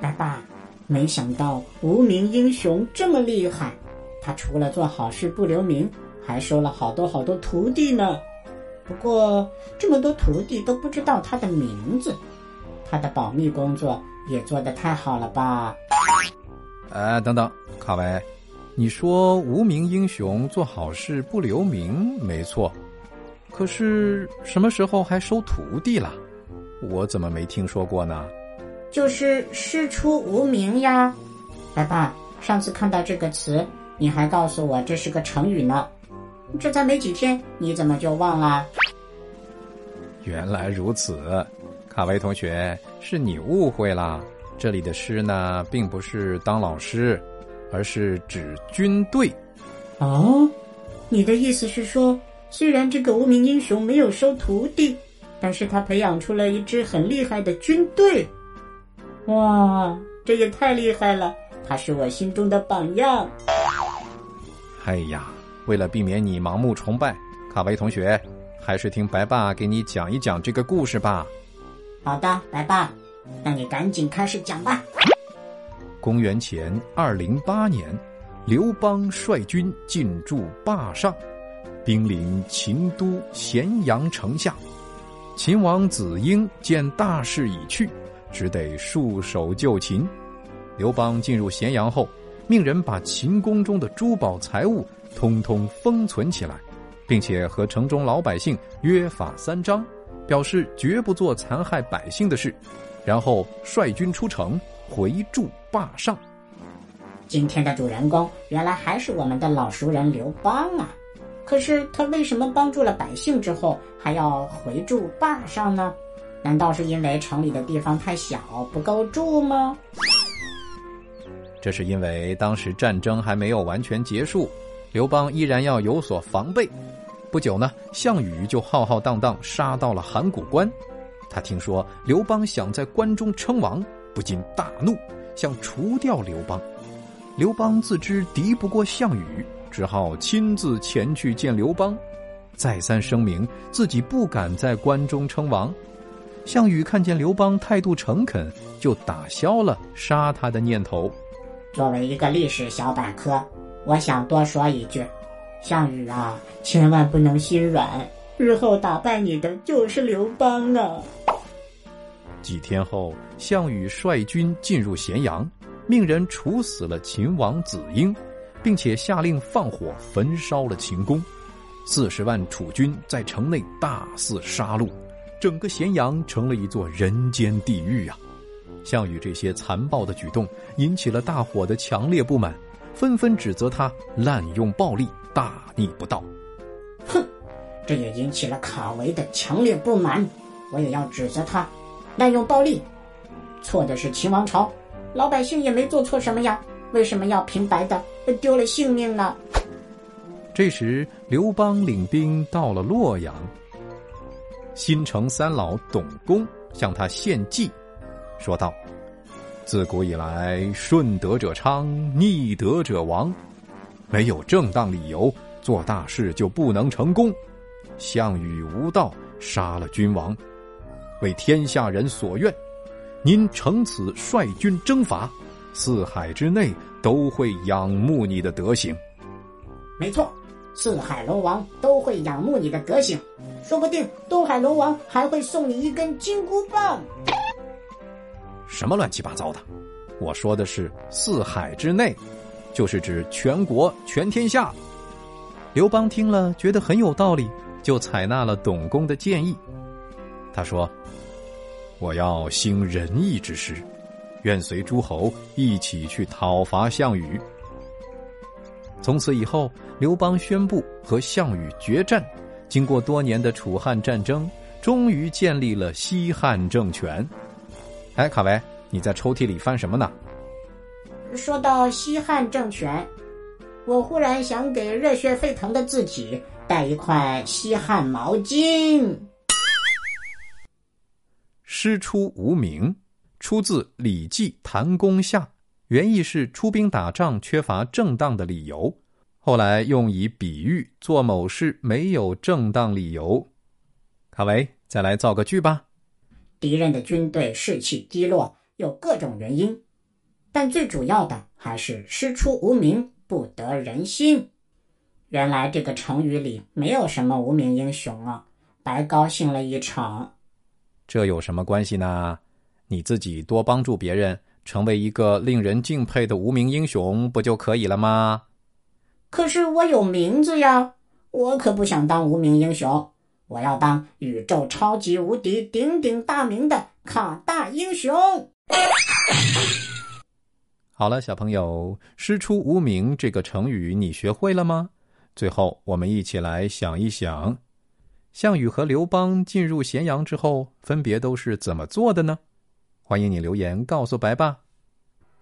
爸爸，没想到无名英雄这么厉害，他除了做好事不留名，还收了好多好多徒弟呢。不过这么多徒弟都不知道他的名字，他的保密工作也做得太好了吧？哎，等等，卡维，你说无名英雄做好事不留名，没错。可是什么时候还收徒弟了？我怎么没听说过呢？就是师出无名呀。爸爸，上次看到这个词，你还告诉我这是个成语呢。这才没几天，你怎么就忘了？原来如此，卡维同学，是你误会了。这里的师呢，并不是当老师，而是指军队。哦，你的意思是说，虽然这个无名英雄没有收徒弟，但是他培养出了一支很厉害的军队。哇，这也太厉害了！他是我心中的榜样。哎呀。为了避免你盲目崇拜，卡维同学，还是听白爸给你讲一讲这个故事吧。好的，白爸，那你赶紧开始讲吧。公元前二零八年，刘邦率军进驻霸上，兵临秦都咸阳城下。秦王子婴见大势已去，只得束手就擒。刘邦进入咸阳后，命人把秦宫中的珠宝财物。通通封存起来，并且和城中老百姓约法三章，表示绝不做残害百姓的事，然后率军出城回驻霸上。今天的主人公原来还是我们的老熟人刘邦啊！可是他为什么帮助了百姓之后还要回驻霸上呢？难道是因为城里的地方太小不够住吗？这是因为当时战争还没有完全结束。刘邦依然要有所防备。不久呢，项羽就浩浩荡荡杀到了函谷关。他听说刘邦想在关中称王，不禁大怒，想除掉刘邦。刘邦自知敌不过项羽，只好亲自前去见刘邦，再三声明自己不敢在关中称王。项羽看见刘邦态度诚恳，就打消了杀他的念头。作为一个历史小百科。我想多说一句，项羽啊，千万不能心软，日后打败你的就是刘邦啊！几天后，项羽率军进入咸阳，命人处死了秦王子婴，并且下令放火焚烧了秦宫。四十万楚军在城内大肆杀戮，整个咸阳成了一座人间地狱啊！项羽这些残暴的举动引起了大伙的强烈不满。纷纷指责他滥用暴力、大逆不道。哼，这也引起了卡维的强烈不满。我也要指责他滥用暴力。错的是秦王朝，老百姓也没做错什么呀，为什么要平白的丢了性命呢？这时，刘邦领兵到了洛阳，新城三老董公向他献计，说道。自古以来，顺德者昌，逆德者亡。没有正当理由，做大事就不能成功。项羽无道，杀了君王，为天下人所愿。您乘此率军征伐，四海之内都会仰慕你的德行。没错，四海龙王都会仰慕你的德行，说不定东海龙王还会送你一根金箍棒。什么乱七八糟的！我说的是四海之内，就是指全国全天下。刘邦听了觉得很有道理，就采纳了董公的建议。他说：“我要兴仁义之师，愿随诸侯一起去讨伐项羽。”从此以后，刘邦宣布和项羽决战。经过多年的楚汉战争，终于建立了西汉政权。哎，卡维，你在抽屉里翻什么呢？说到西汉政权，我忽然想给热血沸腾的自己带一块西汉毛巾。师出无名，出自《礼记·谭公下》，原意是出兵打仗缺乏正当的理由，后来用以比喻做某事没有正当理由。卡维，再来造个句吧。敌人的军队士气低落，有各种原因，但最主要的还是师出无名，不得人心。原来这个成语里没有什么无名英雄啊，白高兴了一场。这有什么关系呢？你自己多帮助别人，成为一个令人敬佩的无名英雄，不就可以了吗？可是我有名字呀，我可不想当无名英雄，我要当宇宙超级无敌鼎鼎大名的卡大英雄。好了，小朋友，“师出无名”这个成语你学会了吗？最后，我们一起来想一想，项羽和刘邦进入咸阳之后，分别都是怎么做的呢？欢迎你留言告诉白爸。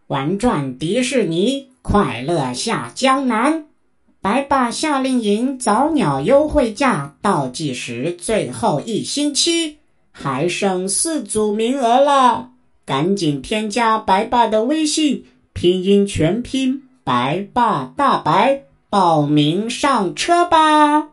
玩转迪士尼，快乐下江南。白爸夏令营早鸟优惠价倒计时最后一星期，还剩四组名额了，赶紧添加白爸的微信，拼音全拼白爸大白。报名上车吧！